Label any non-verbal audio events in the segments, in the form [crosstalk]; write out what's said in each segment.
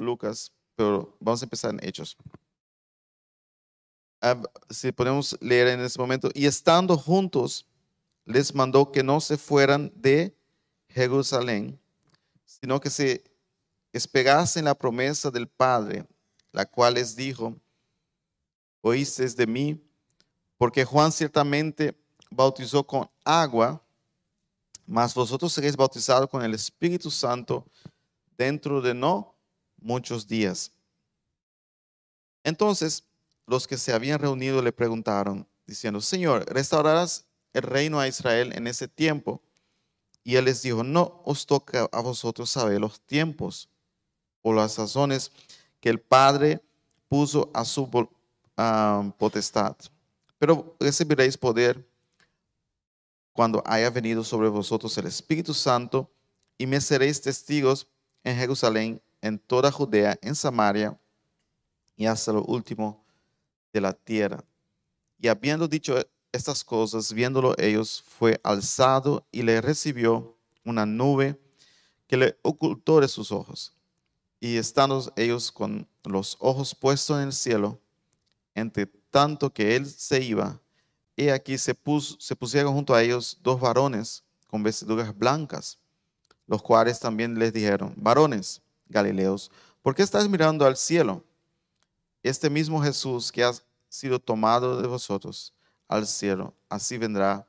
Lucas, pero vamos a empezar en Hechos. Ah, si podemos leer en ese momento, y estando juntos, les mandó que no se fueran de Jerusalén, sino que se espegasen la promesa del Padre, la cual les dijo, oísteis de mí, porque Juan ciertamente bautizó con agua, mas vosotros seréis bautizados con el Espíritu Santo dentro de no muchos días. Entonces los que se habían reunido le preguntaron, diciendo, Señor, ¿restaurarás el reino a Israel en ese tiempo? Y él les dijo, no os toca a vosotros saber los tiempos o las sazones que el Padre puso a su potestad. Pero recibiréis poder cuando haya venido sobre vosotros el Espíritu Santo y me seréis testigos en Jerusalén, en toda Judea, en Samaria y hasta lo último de la tierra. Y habiendo dicho estas cosas, viéndolo ellos, fue alzado y le recibió una nube que le ocultó de sus ojos. Y estando ellos con los ojos puestos en el cielo, entre tanto que él se iba, y aquí se, se pusieron junto a ellos dos varones con vestiduras blancas, los cuales también les dijeron, varones galileos, ¿por qué estás mirando al cielo? Este mismo Jesús que ha sido tomado de vosotros al cielo, así vendrá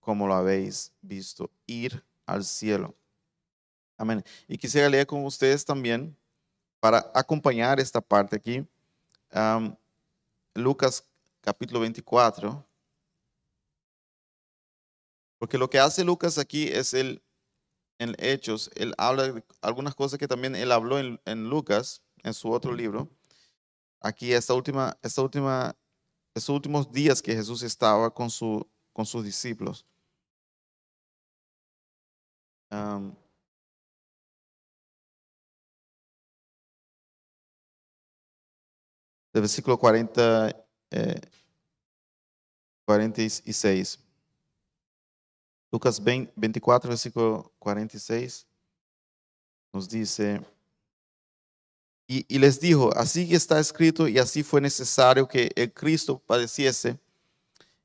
como lo habéis visto, ir al cielo. Amén. Y quisiera leer con ustedes también, para acompañar esta parte aquí, Lucas capítulo 24. Porque lo que hace Lucas aquí es el, en Hechos, él habla de algunas cosas que también él habló en, en Lucas, en su otro libro. Aquí esta última, esta última estos últimos días que Jesús estaba con, su, con sus discípulos. Um, del versículo 40, eh, 46. Lucas 20, 24, versículo 46, nos dice, y, les dijo, así está escrito y así fue necesario que el Cristo padeciese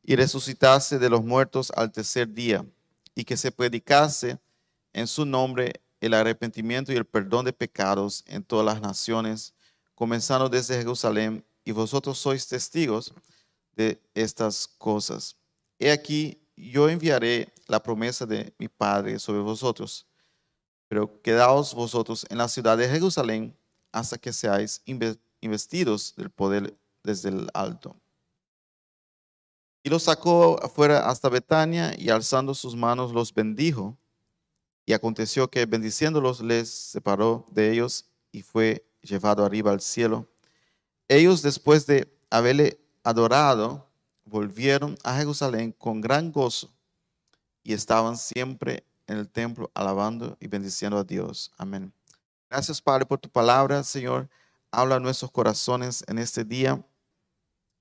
y resucitase de los muertos al tercer día y que se predicase en su nombre el arrepentimiento y el perdón de pecados en todas las naciones, comenzando desde Jerusalén, y vosotros sois testigos de estas cosas. He aquí, yo enviaré la promesa de mi Padre sobre vosotros, pero quedaos vosotros en la ciudad de Jerusalén hasta que seáis investidos del poder desde el alto. Y los sacó afuera hasta Betania y alzando sus manos los bendijo. Y aconteció que bendiciéndolos les separó de ellos y fue llevado arriba al cielo. Ellos después de haberle adorado, volvieron a Jerusalén con gran gozo y estaban siempre en el templo alabando y bendiciendo a Dios. Amén. Gracias, Padre, por tu palabra, Señor. Habla a nuestros corazones en este día.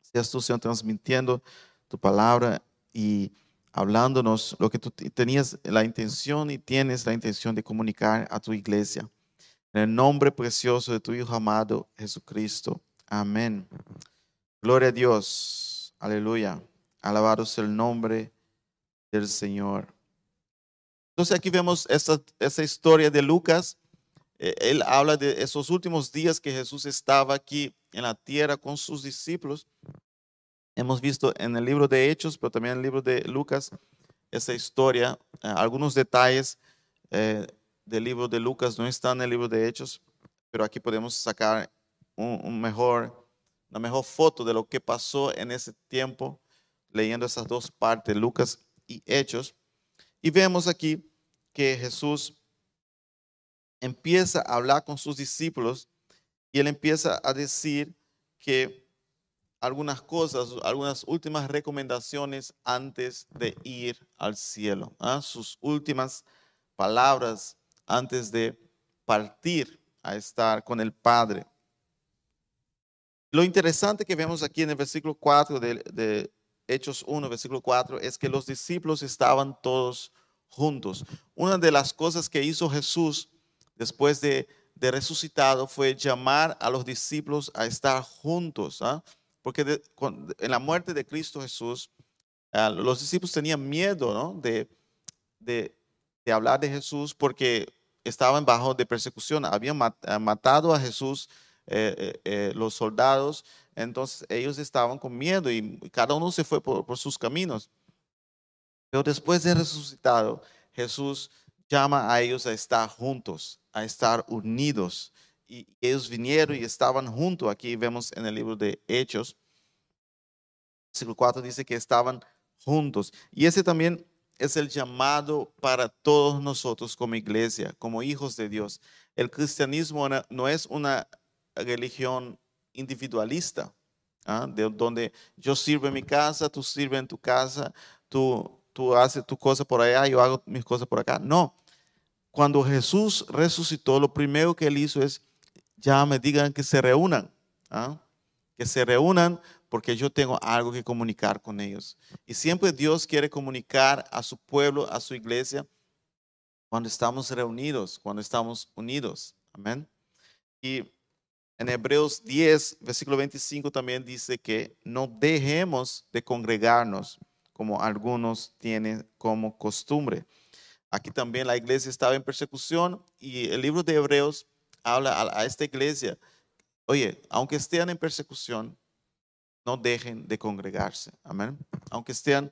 Seas tú, Señor, transmitiendo tu palabra y hablándonos lo que tú tenías la intención y tienes la intención de comunicar a tu iglesia. En el nombre precioso de tu Hijo amado, Jesucristo. Amén. Gloria a Dios. Aleluya. Alabado sea el nombre del Señor. Entonces aquí vemos esta, esta historia de Lucas eh, él habla de esos últimos días que Jesús estaba aquí en la tierra con sus discípulos. Hemos visto en el libro de Hechos, pero también en el libro de Lucas, esa historia. Eh, algunos detalles eh, del libro de Lucas no están en el libro de Hechos, pero aquí podemos sacar un, mejor, una mejor foto de lo que pasó en ese tiempo, leyendo esas dos partes, Lucas y Hechos. Y vemos aquí que Jesús empieza a hablar con sus discípulos y él empieza a decir que algunas cosas, algunas últimas recomendaciones antes de ir al cielo, ¿ah? sus últimas palabras antes de partir a estar con el Padre. Lo interesante que vemos aquí en el versículo 4 de, Hechos 1, versículo 4, es que los discípulos estaban todos juntos. Una de las cosas que hizo Jesús después de, resucitado fue llamar a los discípulos a estar juntos, ¿ah? porque en la muerte de Cristo Jesús, ah, los discípulos tenían miedo de, de, hablar de Jesús porque estaban bajo de persecución, habían ah, matado a Jesús eh, eh, eh, los soldados, entonces ellos estaban con miedo y cada uno se fue por, sus caminos. Pero después de resucitado, Jesús llama a ellos a estar juntos, a estar unidos. Y ellos vinieron y estaban juntos. Aquí vemos en el libro de Hechos. Versículo 4 dice que estaban juntos. Y ese también es el llamado para todos nosotros como iglesia, como hijos de Dios. El cristianismo no es una religión individualista, ¿ah? de donde yo sirvo en mi casa, tú sirves en tu casa, tú tú haces tu cosa por allá, yo hago mis cosas por acá. No. Cuando Jesús resucitó, lo primero que él hizo es, ya me digan que se reúnan, ¿ah? que se reúnan porque yo tengo algo que comunicar con ellos. Y siempre Dios quiere comunicar a su pueblo, a su iglesia, cuando estamos reunidos, cuando estamos unidos. Amén. Y en Hebreos 10, versículo 25 también dice que no dejemos de congregarnos como algunos tienen como costumbre. Aquí también la iglesia estaba en persecución y el libro de Hebreos habla a, esta iglesia, oye, aunque estén en persecución, no dejen de congregarse. Amén. Aunque estén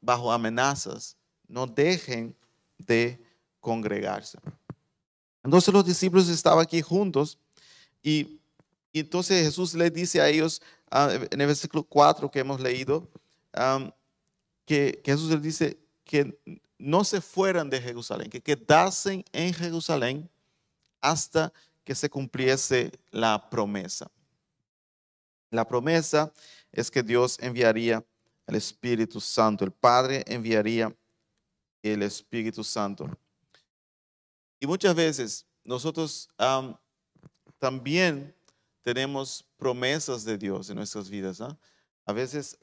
bajo amenazas, no dejen de congregarse. Entonces los discípulos estaban aquí juntos y, entonces Jesús les dice a ellos ah, en el versículo 4 que hemos leído, que, Jesús les dice que no se fueran de Jerusalén, que quedasen en Jerusalén hasta que se cumpliese la promesa. La promesa es que Dios enviaría el Espíritu Santo, el Padre enviaría el Espíritu Santo. Y muchas veces nosotros también tenemos promesas de Dios en nuestras vidas. A veces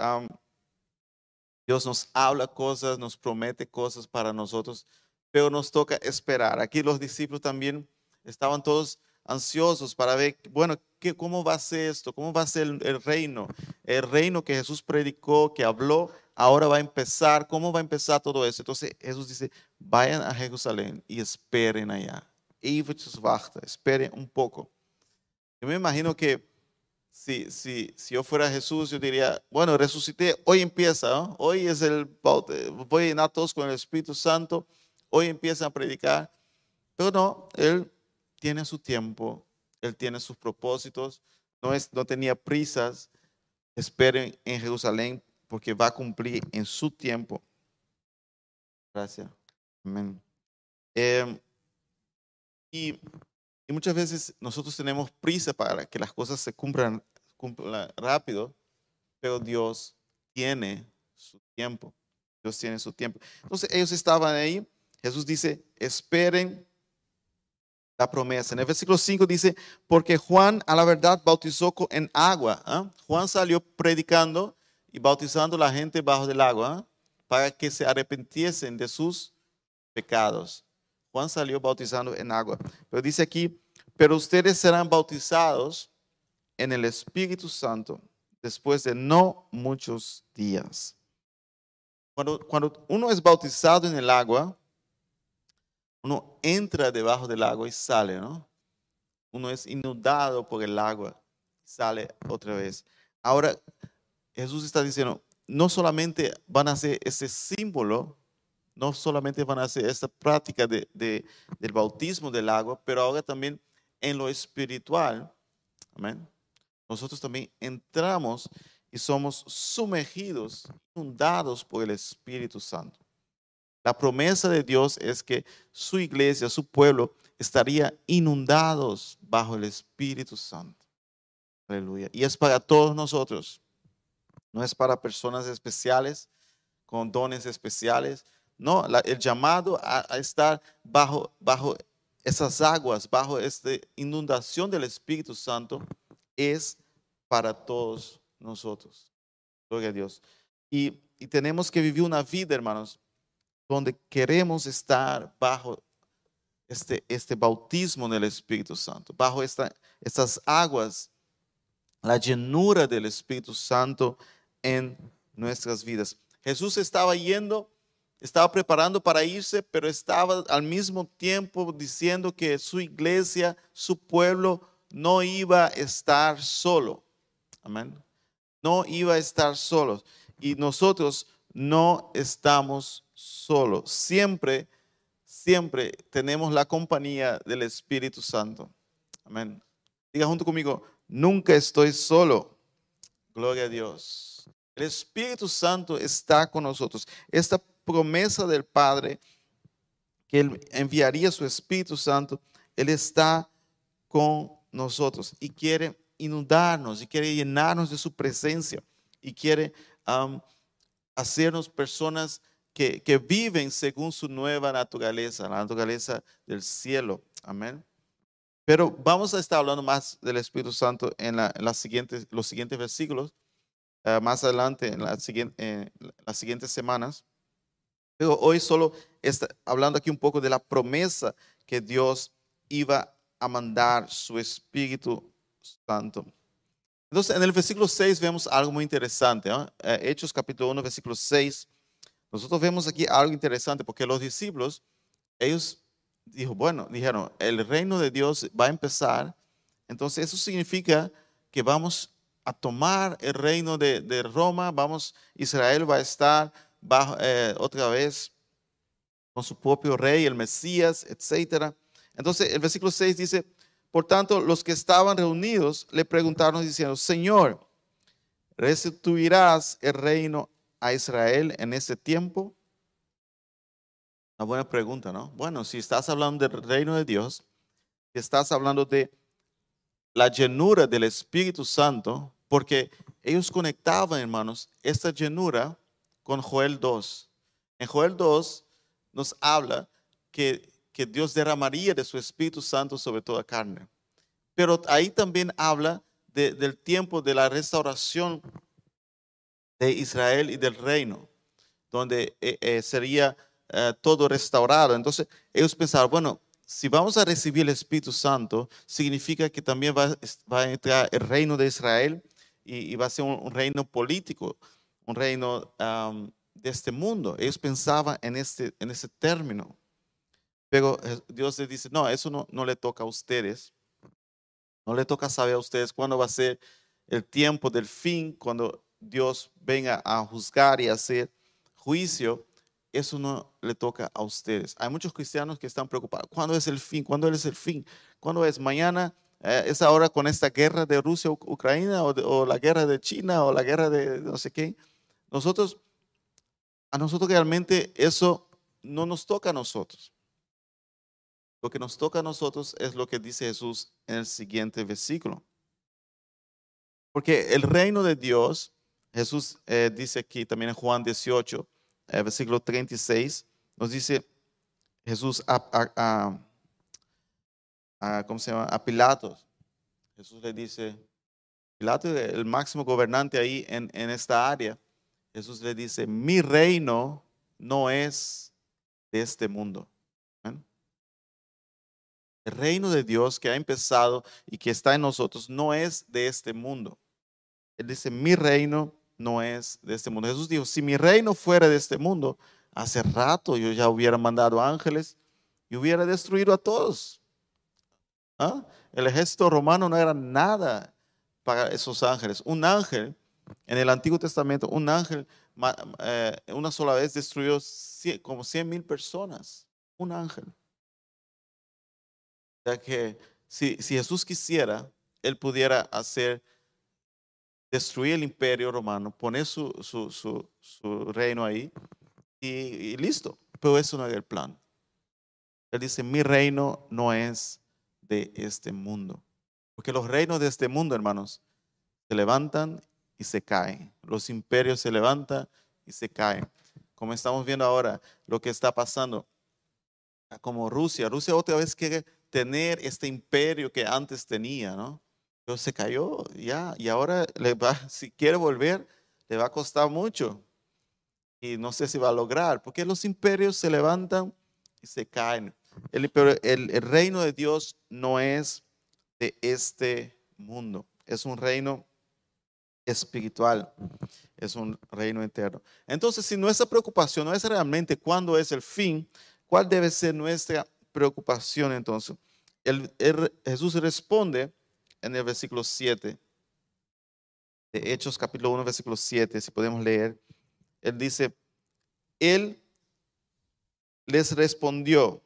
Dios nos habla cosas, nos promete cosas para nosotros, pero nos toca esperar. Aquí los discípulos también estaban todos ansiosos para ver, bueno, ¿qué, ¿cómo va a ser esto? ¿Cómo va a ser el, reino? El reino que Jesús predicó, que habló, ahora va a empezar. ¿Cómo va a empezar todo eso? Entonces Jesús dice, vayan a Jerusalén y esperen allá. esperen un poco. Yo me imagino que si, si, si yo fuera Jesús, yo diría, bueno, resucité, hoy empieza, hoy es el voy a llenar todos con el Espíritu Santo, hoy empieza a predicar. Pero no, Él tiene su tiempo, Él tiene sus propósitos, no, es, no tenía prisas, esperen en Jerusalén porque va a cumplir en su tiempo. Gracias. Amén. Em, y y muchas veces nosotros tenemos prisa para que las cosas se cumplan, rápido, pero Dios tiene su tiempo. Dios tiene su tiempo. Entonces ellos estaban ahí. Jesús dice, esperen la promesa. En el versículo 5 dice, porque Juan a la verdad bautizó en agua. ¿ah? Juan salió predicando y bautizando a la gente bajo del agua ¿ah? para que se arrepintiesen de sus pecados. Juan salió bautizando en agua. Pero dice aquí, pero ustedes serán bautizados en el Espíritu Santo después de no muchos días. Cuando, uno es bautizado en el agua, uno entra debajo del agua y sale, ¿no? Uno es inundado por el agua, sale otra vez. Ahora, Jesús está diciendo, no solamente van a hacer ese símbolo no solamente van a hacer esta práctica de, del bautismo del agua, pero ahora también en lo espiritual, amén, nosotros también entramos y somos sumergidos, inundados por el Espíritu Santo. La promesa de Dios es que su iglesia, su pueblo, estaría inundados bajo el Espíritu Santo. Aleluya. Y es para todos nosotros. No es para personas especiales, con dones especiales, no, el llamado a, estar bajo, bajo esas aguas, bajo esta inundación del Espíritu Santo, es para todos nosotros. Gloria a Dios. Y, y tenemos que vivir una vida, hermanos, donde queremos estar bajo este, este bautismo del Espíritu Santo, bajo esta, estas aguas, la llenura del Espíritu Santo en nuestras vidas. Jesús estaba yendo, estaba preparando para irse, pero estaba al mismo tiempo diciendo que su iglesia, su pueblo, no iba a estar solo. Amén. No iba a estar solo. Y nosotros no estamos solos. Siempre, siempre tenemos la compañía del Espíritu Santo. Amén. Diga junto conmigo, nunca estoy solo. Gloria a Dios. El Espíritu Santo está con nosotros. Esta promesa del Padre, que Él enviaría su Espíritu Santo, Él está con nosotros y quiere inundarnos y quiere llenarnos de su presencia y quiere hacernos personas que, que, viven según su nueva naturaleza, la naturaleza del cielo. Amén. Pero vamos a estar hablando más del Espíritu Santo en, la, en las siguientes, los siguientes versículos, uh, más adelante, en, la siguiente, en, las siguientes semanas. Pero hoy solo está hablando aquí un poco de la promesa que Dios iba a mandar su Espíritu Santo. Entonces, en el versículo 6 vemos algo muy interesante. Eh, Hechos capítulo 1, versículo 6. Nosotros vemos aquí algo interesante porque los discípulos, ellos dijo, bueno, dijeron, el reino de Dios va a empezar. Entonces, eso significa que vamos a tomar el reino de, de Roma, vamos, Israel va a estar bajo, eh, otra vez con su propio rey, el Mesías, etc. Entonces, el versículo 6 dice, por tanto, los que estaban reunidos le preguntaron diciendo, Señor, ¿restituirás el reino a Israel en ese tiempo? Una buena pregunta, ¿no? Bueno, si estás hablando del reino de Dios, si estás hablando de la llenura del Espíritu Santo, porque ellos conectaban, hermanos, esta llenura con Joel 2. En Joel 2 nos habla que que Dios derramaría de su Espíritu Santo sobre toda carne. Pero ahí también habla del tiempo de la restauración de Israel y del reino, donde eh, eh, sería eh, todo restaurado. Entonces ellos pensaron, bueno, si vamos a recibir el Espíritu Santo, significa que también va, a entrar el reino de Israel y, va a ser un, reino político, un reino de este mundo. Ellos pensaban en este, en ese término. Pero Dios les dice, no, eso no, le toca a ustedes. No le toca saber a ustedes cuándo va a ser el tiempo del fin, cuando Dios venga a juzgar y hacer juicio. Eso no le toca a ustedes. Hay muchos cristianos que están preocupados. ¿Cuándo es el fin? ¿Cuándo es el fin? ¿Cuándo es mañana? Eh, ¿Es ahora con esta guerra de Rusia-Ucrania o, la guerra de China o la guerra de no sé qué? Nosotros, a nosotros realmente eso no nos toca a nosotros. Lo que nos toca a nosotros es lo que dice Jesús en el siguiente versículo. Porque el reino de Dios, Jesús eh, dice aquí también en Juan 18, eh, versículo 36, nos dice Jesús a, ¿cómo se? A Pilatos. Jesús le dice, Pilato, el máximo gobernante ahí en esta área, Jesús le dice, mi reino no es de este mundo. El reino de Dios que ha empezado y que está en nosotros no es de este mundo. Él dice, mi reino no es de este mundo. Jesús dijo, si mi reino fuera de este mundo, hace rato yo ya hubiera mandado ángeles y hubiera destruido a todos. ¿Ah? El ejército romano no era nada para esos ángeles. Un ángel, en el Antiguo Testamento, un ángel eh, una sola vez destruyó como 100 mil personas. Un ángel. Ya que si, Jesús quisiera, Él pudiera hacer, destruir el imperio romano, poner su, reino ahí y, listo. Pero eso no es el plan. Él dice, mi reino no es de este mundo. Porque los reinos de este mundo, hermanos, se levantan y se caen. Los imperios se levantan y se caen. Como estamos viendo ahora, lo que está pasando, como Rusia. Rusia otra vez quiere tener este imperio que antes tenía, ¿no? Pero se cayó ya y ahora le va, [laughs] si quiere volver, le va a costar mucho. y no sé si va a lograr, porque los imperios se levantan y se caen. El, el, el reino de Dios no es de este mundo, es un reino espiritual, es un reino eterno. Entonces, si nuestra preocupación no es realmente cuándo es el fin, ¿cuál debe ser nuestra preocupación entonces? El, Jesús responde en el versículo 7 de Hechos capítulo 1, versículo 7, si podemos leer. Él dice, Él les respondió,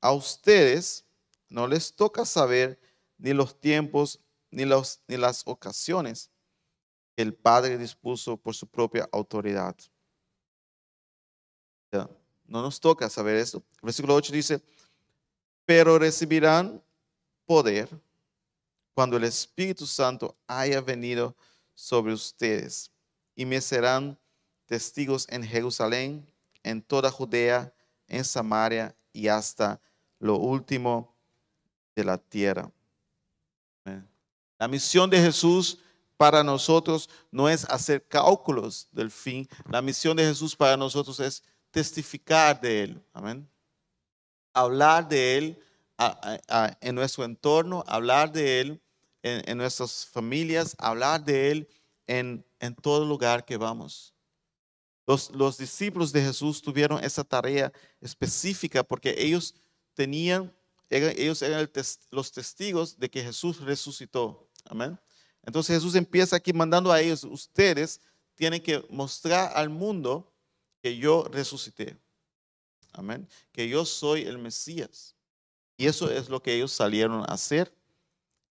a ustedes no les toca saber ni los tiempos ni, los, ni las ocasiones el Padre dispuso por su propia autoridad. No nos toca saber esto. versículo 8 dice, pero recibirán poder cuando el Espíritu Santo haya venido sobre ustedes y me serán testigos en Jerusalén, en toda Judea, en Samaria y hasta lo último de la tierra. La misión de Jesús para nosotros no es hacer cálculos del fin. La misión de Jesús para nosotros es testificar de Él. Amén. Hablar de Él en nuestro entorno, hablar de Él en, nuestras familias, hablar de Él en, en todo lugar que vamos. Los, los, discípulos de Jesús tuvieron esa tarea específica porque ellos tenían, ellos eran los testigos de que Jesús resucitó. Amén. Entonces Jesús empieza aquí mandando a ellos, ustedes tienen que mostrar al mundo que yo resucité. Amén. Que yo soy el Mesías. Y eso es lo que ellos salieron a hacer.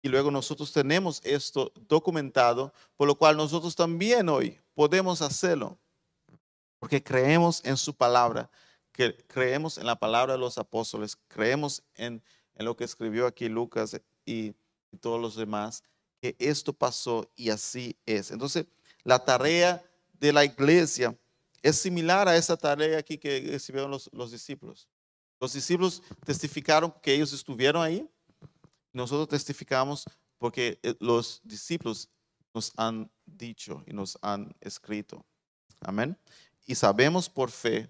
Y luego nosotros tenemos esto documentado, por lo cual nosotros también hoy podemos hacerlo. Porque creemos en su palabra, que creemos en la palabra de los apóstoles, creemos en, en lo que escribió aquí Lucas y, y todos los demás que esto pasó y así es. Entonces, la tarea de la iglesia es similar a esa tarea aquí que recibieron los, los discípulos. Los discípulos testificaron que ellos estuvieron ahí. Nosotros testificamos porque eh, los discípulos nos han dicho y nos han escrito. Amén. Y sabemos por fe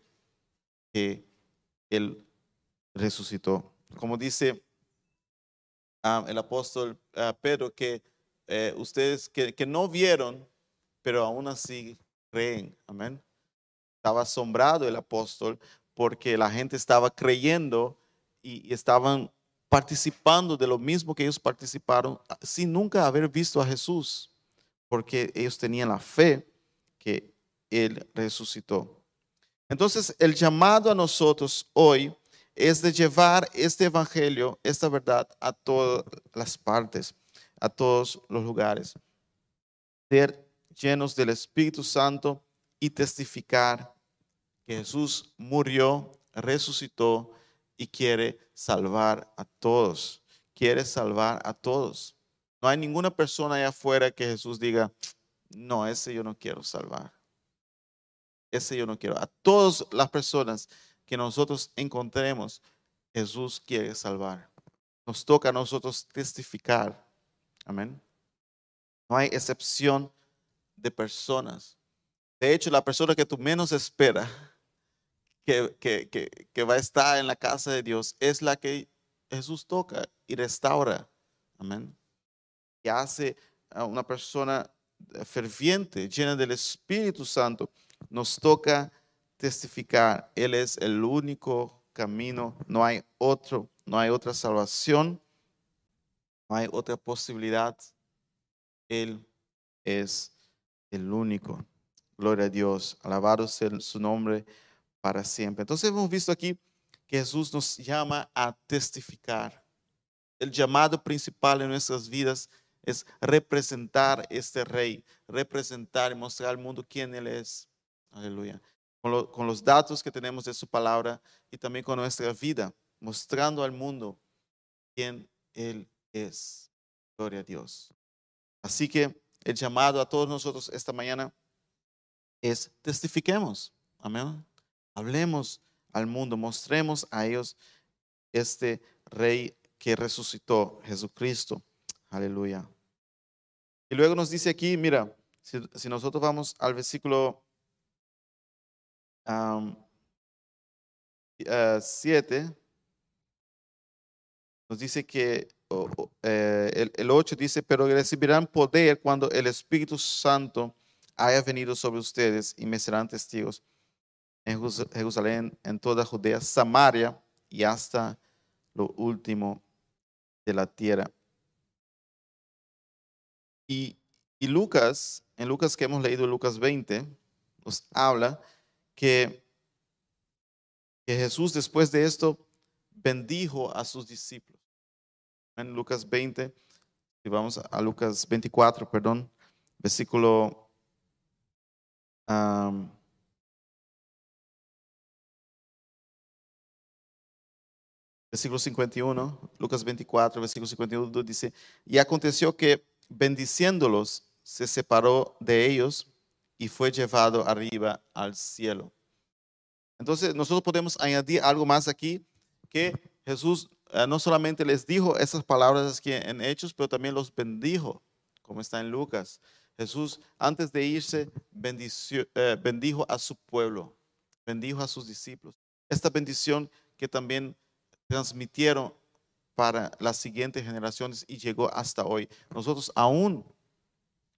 que Él resucitó. Como dice ah, el apóstol ah, Pedro, que eh, ustedes que, no vieron, pero aún así creen. Amén. Estaba asombrado el apóstol porque la gente estaba creyendo y, estaban participando de lo mismo que ellos participaron sin nunca haber visto a Jesús, porque ellos tenían la fe que Él resucitó. Entonces, el llamado a nosotros hoy es de llevar este evangelio, esta verdad, a todas las partes a todos los lugares. Ser llenos del Espíritu Santo y testificar que Jesús murió, resucitó y quiere salvar a todos. Quiere salvar a todos. No hay ninguna persona allá afuera que Jesús diga, no, ese yo no quiero salvar. Ese yo no quiero. A todas las personas que nosotros encontremos, Jesús quiere salvar. Nos toca a nosotros testificar Amén. No hay excepción de personas. De hecho, la persona que tú menos esperas que, que, va a estar en la casa de Dios es la que Jesús toca y restaura. Amén. Y hace a una persona ferviente, llena del Espíritu Santo. Nos toca testificar. Él es el único camino. No hay otro. No hay otra salvación no hay otra posibilidad. Él es el único. Gloria a Dios. Alabado sea su nombre para siempre. Entonces hemos visto aquí que Jesús nos llama a testificar. El llamado principal en nuestras vidas es representar este rey, representar y mostrar al mundo quién Él es. Aleluya. Con, con, los datos que tenemos de su palabra y también con nuestra vida, mostrando al mundo quién Él Gloria a Dios. Así que el llamado a todos nosotros esta mañana es testifiquemos. Amén. Hablemos al mundo, mostremos a ellos este rey que resucitó, Jesucristo. Aleluya. Y luego nos dice aquí, mira, si, si nosotros vamos al versículo 7 nos dice que eh, el, el 8 dice, pero recibirán poder cuando el Espíritu Santo haya venido sobre ustedes y me serán testigos en Jerusalén, en toda Judea, Samaria y hasta lo último de la tierra. Y, Lucas, en Lucas que hemos leído, Lucas 20, nos habla que Jesús después de esto bendijo a sus discípulos. En Lucas 20, y vamos a Lucas 24, perdón, versículo versículo 51, Lucas 24, versículo 51 dice, y aconteció que bendiciéndolos, se separó de ellos y fue llevado arriba al cielo. Entonces nosotros podemos añadir algo más aquí, que Jesús no solamente les dijo esas palabras aquí en Hechos, pero también los bendijo, como está en Lucas. Jesús, antes de irse, eh, bendijo a su pueblo, bendijo a sus discípulos. Esta bendición que también transmitieron para las siguientes generaciones y llegó hasta hoy. Nosotros aún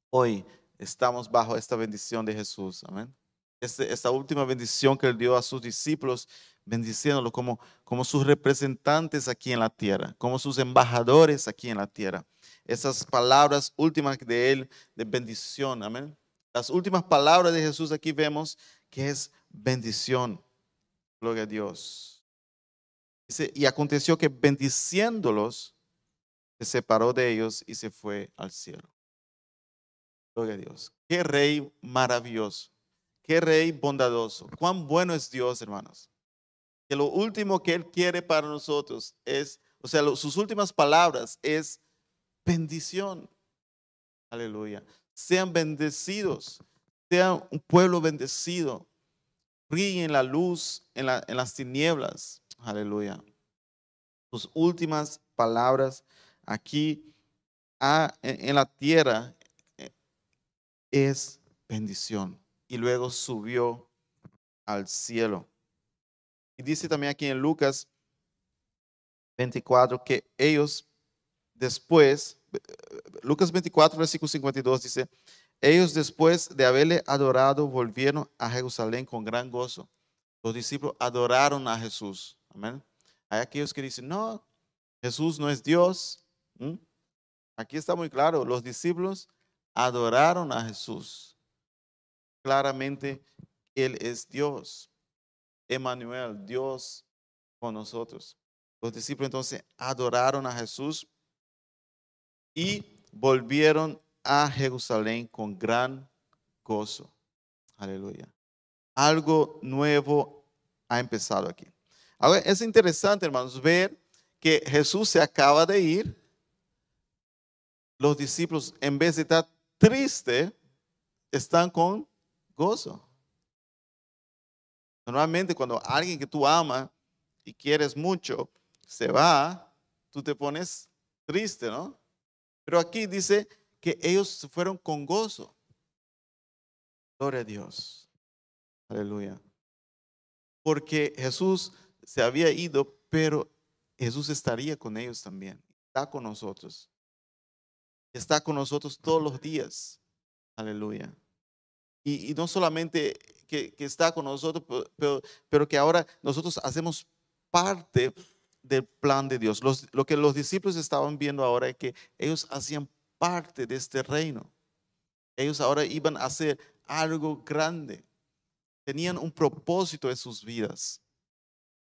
hoy estamos bajo esta bendición de Jesús. Amén. Este, esta última bendición que él dio a sus discípulos, bendiciéndolos como, como sus representantes aquí en la tierra, como sus embajadores aquí en la tierra. Esas palabras últimas de él de bendición. Amén. Las últimas palabras de Jesús aquí vemos que es bendición. Gloria a Dios y aconteció que bendiciéndolos, se separó de ellos y se fue al cielo. Gloria a Dios. Qué rey maravilloso. Qué rey bondadoso. Cuán bueno es Dios, hermanos. Que lo último que Él quiere para nosotros es, o sea, sus últimas palabras es bendición. Aleluya. Sean bendecidos. Sean un pueblo bendecido. Brillen la luz en, en las tinieblas Aleluya. Sus últimas palabras aquí en, la tierra eh, es bendición. Y luego subió al cielo. Y dice también aquí en Lucas 24 que ellos después, Lucas 24, versículo 52 dice, ellos después de haberle adorado volvieron a Jerusalén con gran gozo. Los discípulos adoraron a Jesús. Amén. Hay aquellos que dicen, no, Jesús no es Dios. Aquí está muy claro, los discípulos adoraron a Jesús. Claramente, Él es Dios. Emmanuel, Dios con nosotros. Los discípulos entonces adoraron a Jesús y volvieron a Jerusalén con gran gozo. Aleluya. Algo nuevo ha empezado aquí. Ahora, es interesante, hermanos, ver que Jesús se acaba de ir. Los discípulos, en vez de estar tristes, están con gozo. Normalmente cuando alguien que tú amas y quieres mucho se va, tú te pones triste, ¿no? Pero aquí dice que ellos se fueron con gozo. Gloria a Dios. Aleluya. Porque Jesús se había ido, pero Jesús estaría con ellos también. Está con nosotros. Está con nosotros todos los días. Aleluya. Y, no solamente que, está con nosotros, pero, pero, que ahora nosotros hacemos parte del plan de Dios. lo que los discípulos estaban viendo ahora es que ellos hacían parte de este reino. Ellos ahora iban a hacer algo grande. Tenían un propósito en sus vidas.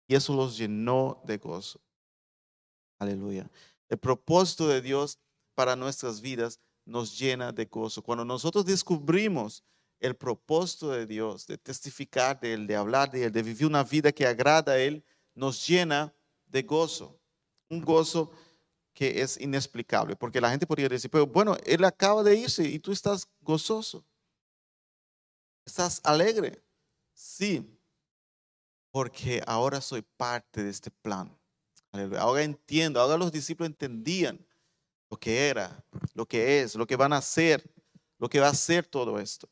Y eso los llenó de gozo. Aleluya. El propósito de Dios para nuestras vidas nos llena de gozo. Cuando nosotros descubrimos el propósito de Dios, de testificar de Él, de hablar de Él, de vivir una vida que agrada a Él, nos llena de gozo. Un gozo que es inexplicable, porque la gente podría decir, pero bueno, Él acaba de irse y tú estás gozoso. Estás alegre. Sí, porque ahora soy parte de este plan. Ahora entiendo, ahora los discípulos entendían lo que era, lo que es, lo que van a hacer, lo que va a ser todo esto.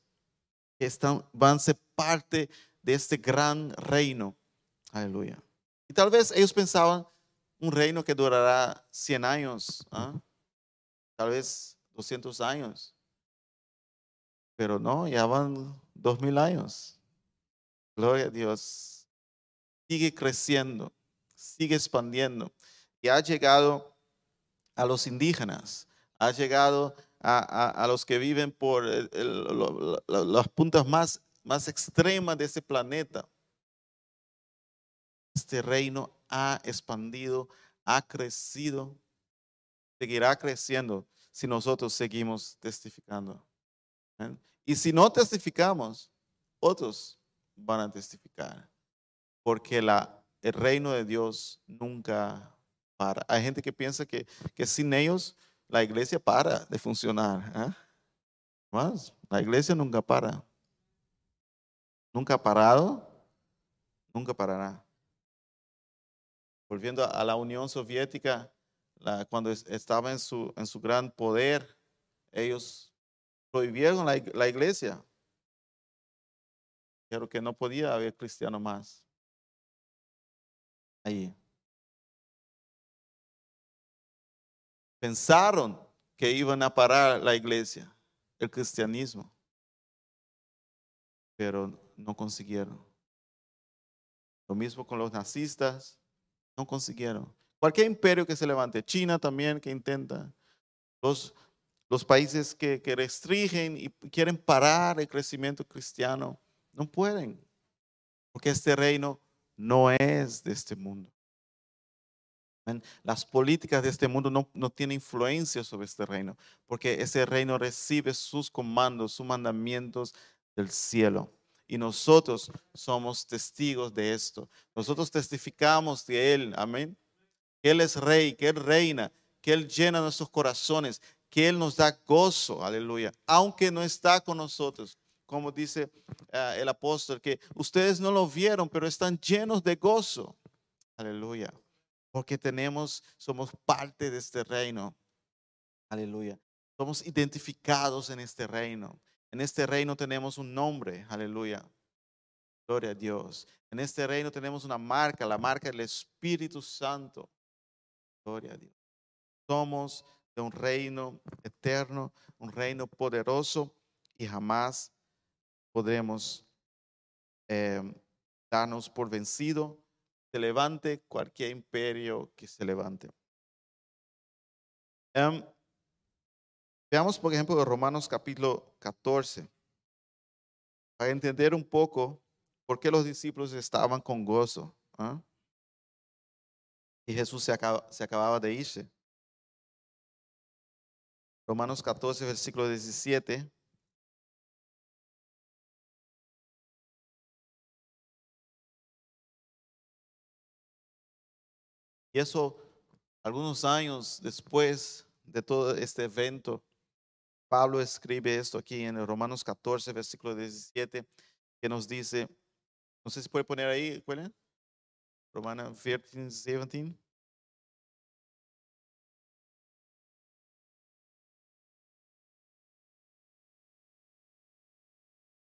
Están, van a ser parte de este gran reino. Aleluya. Y tal vez ellos pensaban un reino que durará 100 años, ¿ah? tal vez 200 años. Pero no, ya van 2000 años. Gloria a Dios. Sigue creciendo, sigue expandiendo. Y ha llegado a los indígenas, ha llegado a, los que viven por las puntas más, más extremas de ese planeta. Este reino ha expandido, ha crecido, seguirá creciendo si nosotros seguimos testificando. Y si no testificamos, otros van a testificar, porque la, el reino de Dios nunca para. Hay gente que piensa que, que sin ellos la iglesia para de funcionar. ¿eh? Más, la iglesia nunca para. Nunca ha parado, nunca parará. Volviendo a la Unión Soviética, cuando estaba en su, en su gran poder, ellos prohibieron la, la iglesia. Pero que no podía haber cristiano más. Ahí. Pensaron que iban a parar la iglesia, el cristianismo, pero no consiguieron. Lo mismo con los nazistas, no consiguieron. Cualquier imperio que se levante, China también que intenta, los, los países que, que restringen y quieren parar el crecimiento cristiano, no pueden, porque este reino no es de este mundo. Las políticas de este mundo no, no, tienen influencia sobre este reino, porque ese reino recibe sus comandos, sus mandamientos del cielo. Y nosotros somos testigos de esto. Nosotros testificamos de Él, amén. Que Él es rey, que Él reina, que Él llena nuestros corazones, que Él nos da gozo, aleluya. Aunque no está con nosotros, como dice ah, el apóstol, que ustedes no lo vieron, pero están llenos de gozo, aleluya porque tenemos, somos parte de este reino. Aleluya. Somos identificados en este reino. En este reino tenemos un nombre. Aleluya. Gloria a Dios. En este reino tenemos una marca, la marca del Espíritu Santo. Gloria a Dios. Somos de un reino eterno, un reino poderoso y jamás podremos eh, darnos por vencido se levante cualquier imperio que se levante. Em, veamos, por ejemplo, Romanos capítulo 14, para entender un poco por qué los discípulos estaban con gozo. ¿ah? Y Jesús se, se acababa de irse. Romanos 14, versículo 17. Y eso, algunos años después de todo este evento, Pablo escribe esto aquí en Romanos 14, versículo 17, que nos dice, no sé si puede poner ahí, ¿cuál es? Romanos 14, 17.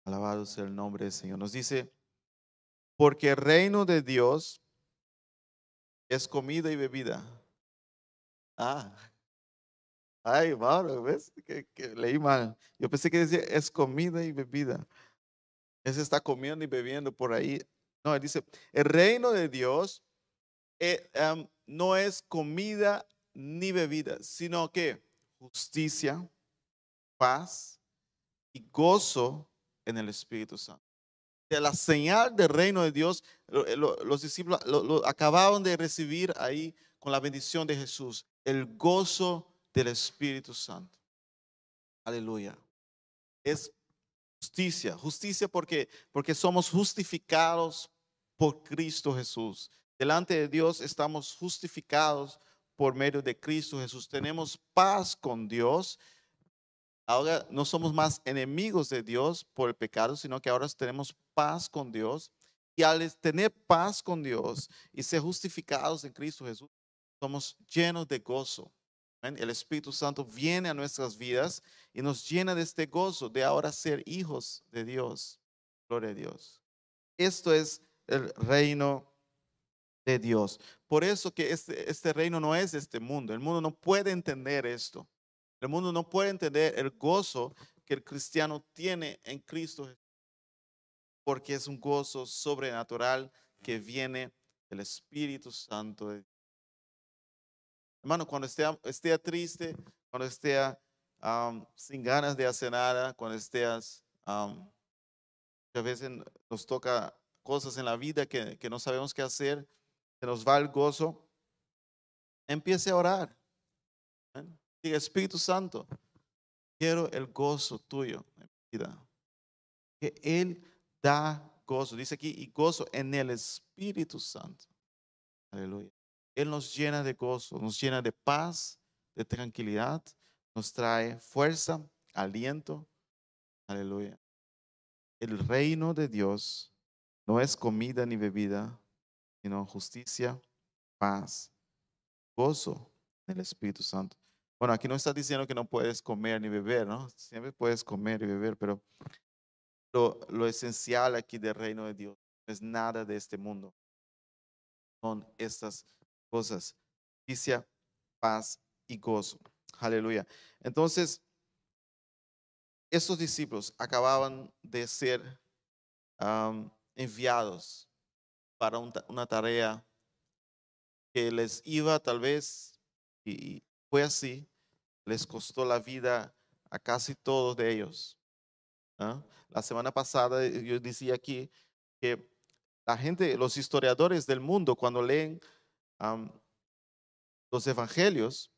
Alabado sea el nombre del Señor. Nos dice, porque el reino de Dios es comida y bebida. Ah. Ay, malo, ¿ves? Que, leí mal. Yo pensé que decía es comida y bebida. Ese está comiendo y bebiendo por ahí. No, él dice, el reino de Dios eh, no es comida ni bebida, sino que justicia, paz y gozo en el Espíritu Santo de la señal del reino de Dios, eh, los discípulos lo, acababan de recibir ahí con la bendición de Jesús, el gozo del Espíritu Santo. Aleluya. Es justicia, justicia porque porque somos justificados por Cristo Jesús. Delante de Dios estamos justificados por medio de Cristo Jesús. Tenemos paz con Dios Ahora no somos más enemigos de Dios por el pecado, sino que ahora tenemos paz con Dios. Y al tener paz con Dios y ser justificados en Cristo Jesús, somos llenos de gozo. El Espíritu Santo viene a nuestras vidas y nos llena de este gozo de ahora ser hijos de Dios. Gloria a Dios. Esto es el reino de Dios. Por eso que este, este reino no es este mundo. El mundo no puede entender esto. El mundo no puede entender el gozo que el cristiano tiene en Cristo porque es un gozo sobrenatural que viene del Espíritu Santo. Hermano, cuando esté, esté triste, cuando esté sin ganas de hacer nada, cuando estés, um, a veces nos toca cosas en la vida que, no sabemos qué hacer, se nos va el gozo, empiece a orar. Espíritu Santo, quiero el gozo tuyo en vida. Que Él da gozo. Dice aquí, y gozo en el Espíritu Santo. Aleluya. Él nos llena de gozo, nos llena de paz, de tranquilidad, nos trae fuerza, aliento. Aleluya. El reino de Dios no es comida ni bebida, sino justicia, paz, gozo en el Espíritu Santo. Bueno, aquí no está diciendo que no puedes comer ni beber, ¿no? Siempre puedes comer y beber, pero lo, esencial aquí del reino de Dios no es nada de este mundo. Son estas cosas, justicia, paz y gozo. Aleluya. Entonces, estos discípulos acababan de ser enviados para una tarea que les iba tal vez, y fue así, les costó la vida a casi todos de ellos. ¿ah? La semana pasada eh, yo decía aquí que la gente, los historiadores del mundo, cuando leen los evangelios,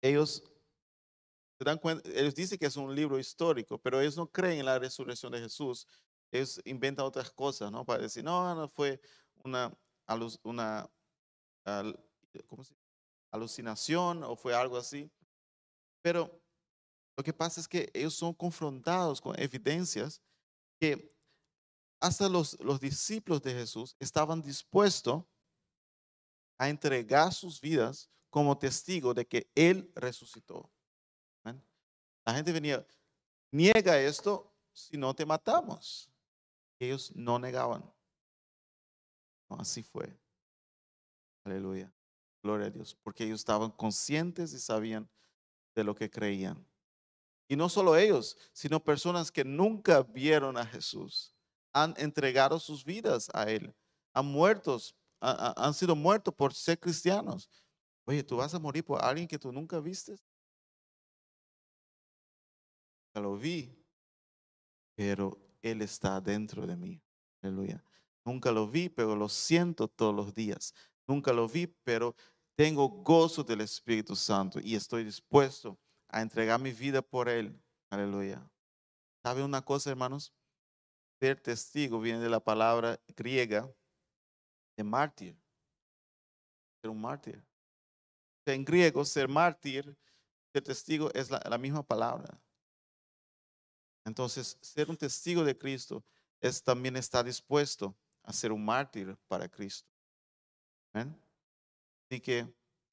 ellos se dan cuenta, ellos dicen que es un libro histórico, pero ellos no creen en la resurrección de Jesús. Ellos inventan otras cosas, ¿no? Para decir, no, no fue una, una alucinación o fue algo así. Pero lo que pasa es que ellos son confrontados con evidencias que hasta los, los discípulos de Jesús estaban dispuestos a entregar sus vidas como testigo de que Él resucitó. La gente venía, niega esto si no te matamos. Ellos no negaban. así fue. Aleluya. Gloria a Dios. Porque ellos estaban conscientes y sabían de lo que creían. Y no solo ellos, sino personas que nunca vieron a Jesús, han entregado sus vidas a Él, han muertos, han sido muertos por ser cristianos. Oye, tú vas a morir por alguien que tú nunca viste. Ya lo vi, pero Él está dentro de mí. Aleluya. Nunca lo vi, pero lo siento todos los días. Nunca lo vi, pero tengo gozo del Espíritu Santo y estoy dispuesto a entregar mi vida por Él. Aleluya. ¿Sabe una cosa, hermanos? Ser testigo viene de la palabra griega de mártir. Ser un mártir. En griego, ser mártir, ser testigo es la, misma palabra. Entonces, ser un testigo de Cristo es también estar dispuesto a ser un mártir para Cristo. Así que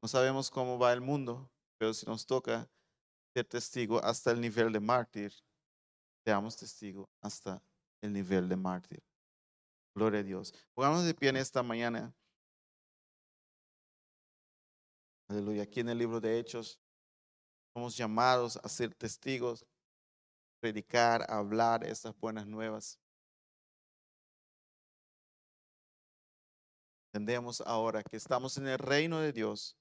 no sabemos cómo va el mundo, pero si nos toca testigo hasta el nivel de mártir, seamos testigo hasta el nivel de mártir. Gloria a Dios. Pongamos de pie en esta mañana. Aleluya. Aquí en el libro de Hechos somos llamados a ser testigos, predicar, hablar estas buenas nuevas. Entendemos ahora que estamos en el reino de Dios.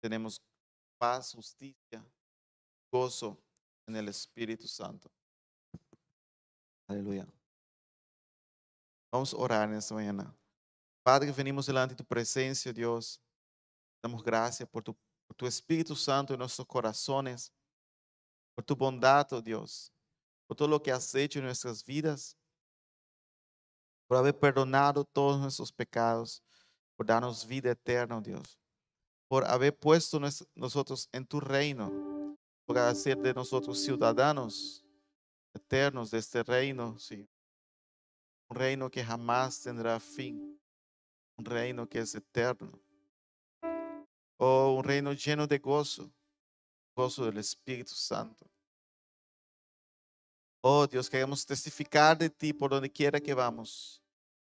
Tenemos paz, justicia, gozo en el Espíritu Santo. Aleluya. Vamos a orar en esta mañana. Padre, venimos delante de tu presencia, Dios. Damos gracias por tu, por tu Espíritu Santo en nuestros corazones, por tu bondad, oh Dios, por todo lo que has hecho en nuestras vidas, por haber perdonado todos nuestros pecados, por darnos vida eterna, oh Dios, por haber puesto nosotros en tu reino para hacer de nosotros ciudadanos eternos de este reino, sí. Un reino que jamás tendrá fin, un reino que es eterno, o un reino lleno de gozo, gozo del Espíritu Santo. Oh Dios, queremos testificar de ti por donde quiera que vamos.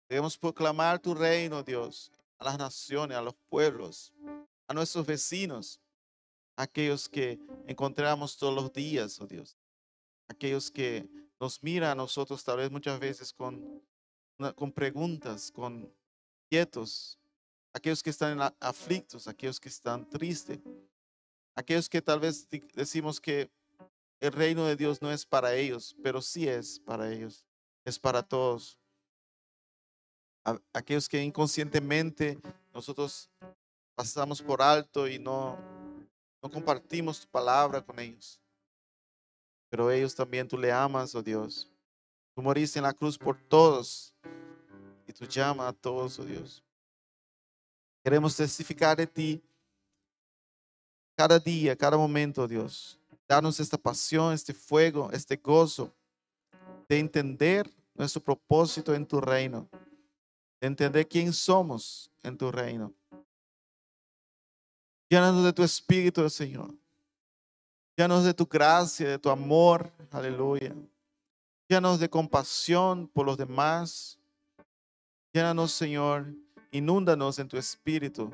Queremos proclamar tu reino, Dios, a las naciones, a los pueblos, a nuestros vecinos, aquellos que encontramos todos los días, oh Dios. Aquellos que nos miran a nosotros tal vez muchas veces con, con preguntas, con quietos. Aquellos que están aflictos, aquellos que están tristes. Aquellos que tal vez decimos que el reino de Dios no es para ellos, pero sí es para ellos. Es para todos. A- aquellos que inconscientemente nosotros pasamos por alto y no, no compartimos tu palabra con ellos. Pero ellos también tú le amas, oh Dios. Tú moriste en la cruz por todos y tú llamas a todos, oh Dios. Queremos testificar de ti cada día, cada momento, oh Dios. Danos esta pasión, este fuego, este gozo de entender nuestro propósito en tu reino, entender quién somos en tu reino. Llénanos de tu espíritu, Señor. Llénanos de tu gracia, de tu amor. Aleluya. Llénanos de compasión por los demás. Llénanos, Señor. Inúndanos en tu espíritu.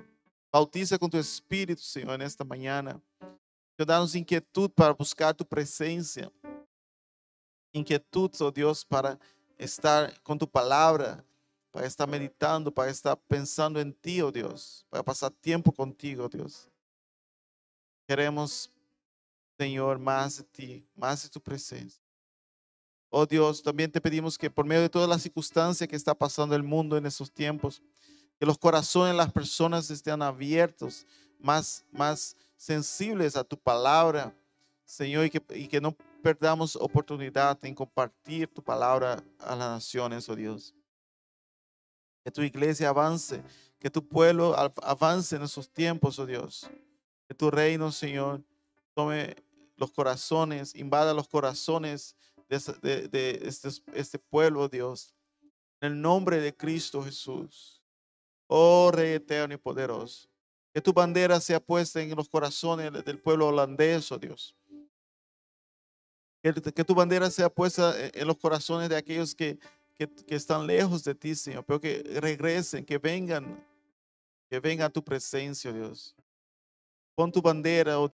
Bautiza con tu espíritu, Señor, en esta mañana. Danos inquietud para buscar tu presencia. Inquietud, oh Dios, para estar con tu palabra, para estar meditando, para estar pensando en ti, oh Dios, para pasar tiempo contigo, oh Dios. Queremos, Señor, más de ti, más de tu presencia. Oh Dios, también te pedimos que por medio de todas las circunstancias que está pasando el mundo en estos tiempos, que los corazones de las personas estén abiertos, más, más sensibles a tu palabra, Señor, y que, y que no perdamos oportunidad en compartir tu palabra a las naciones, oh Dios. Que tu iglesia avance, que tu pueblo av- avance en esos tiempos, oh Dios. Que tu reino, Señor, tome los corazones, invada los corazones de, este, este pueblo, oh Dios. En el nombre de Cristo Jesús. Oh Rey eterno y poderoso. Que tu bandera sea puesta en los corazones del pueblo holandés, oh Dios. Que, tu bandera sea puesta en- en los corazones de aquellos que, que, están lejos de ti, Señor, pero que regresen, que vengan, que vengan a tu presencia, Dios. Pon tu bandera, oh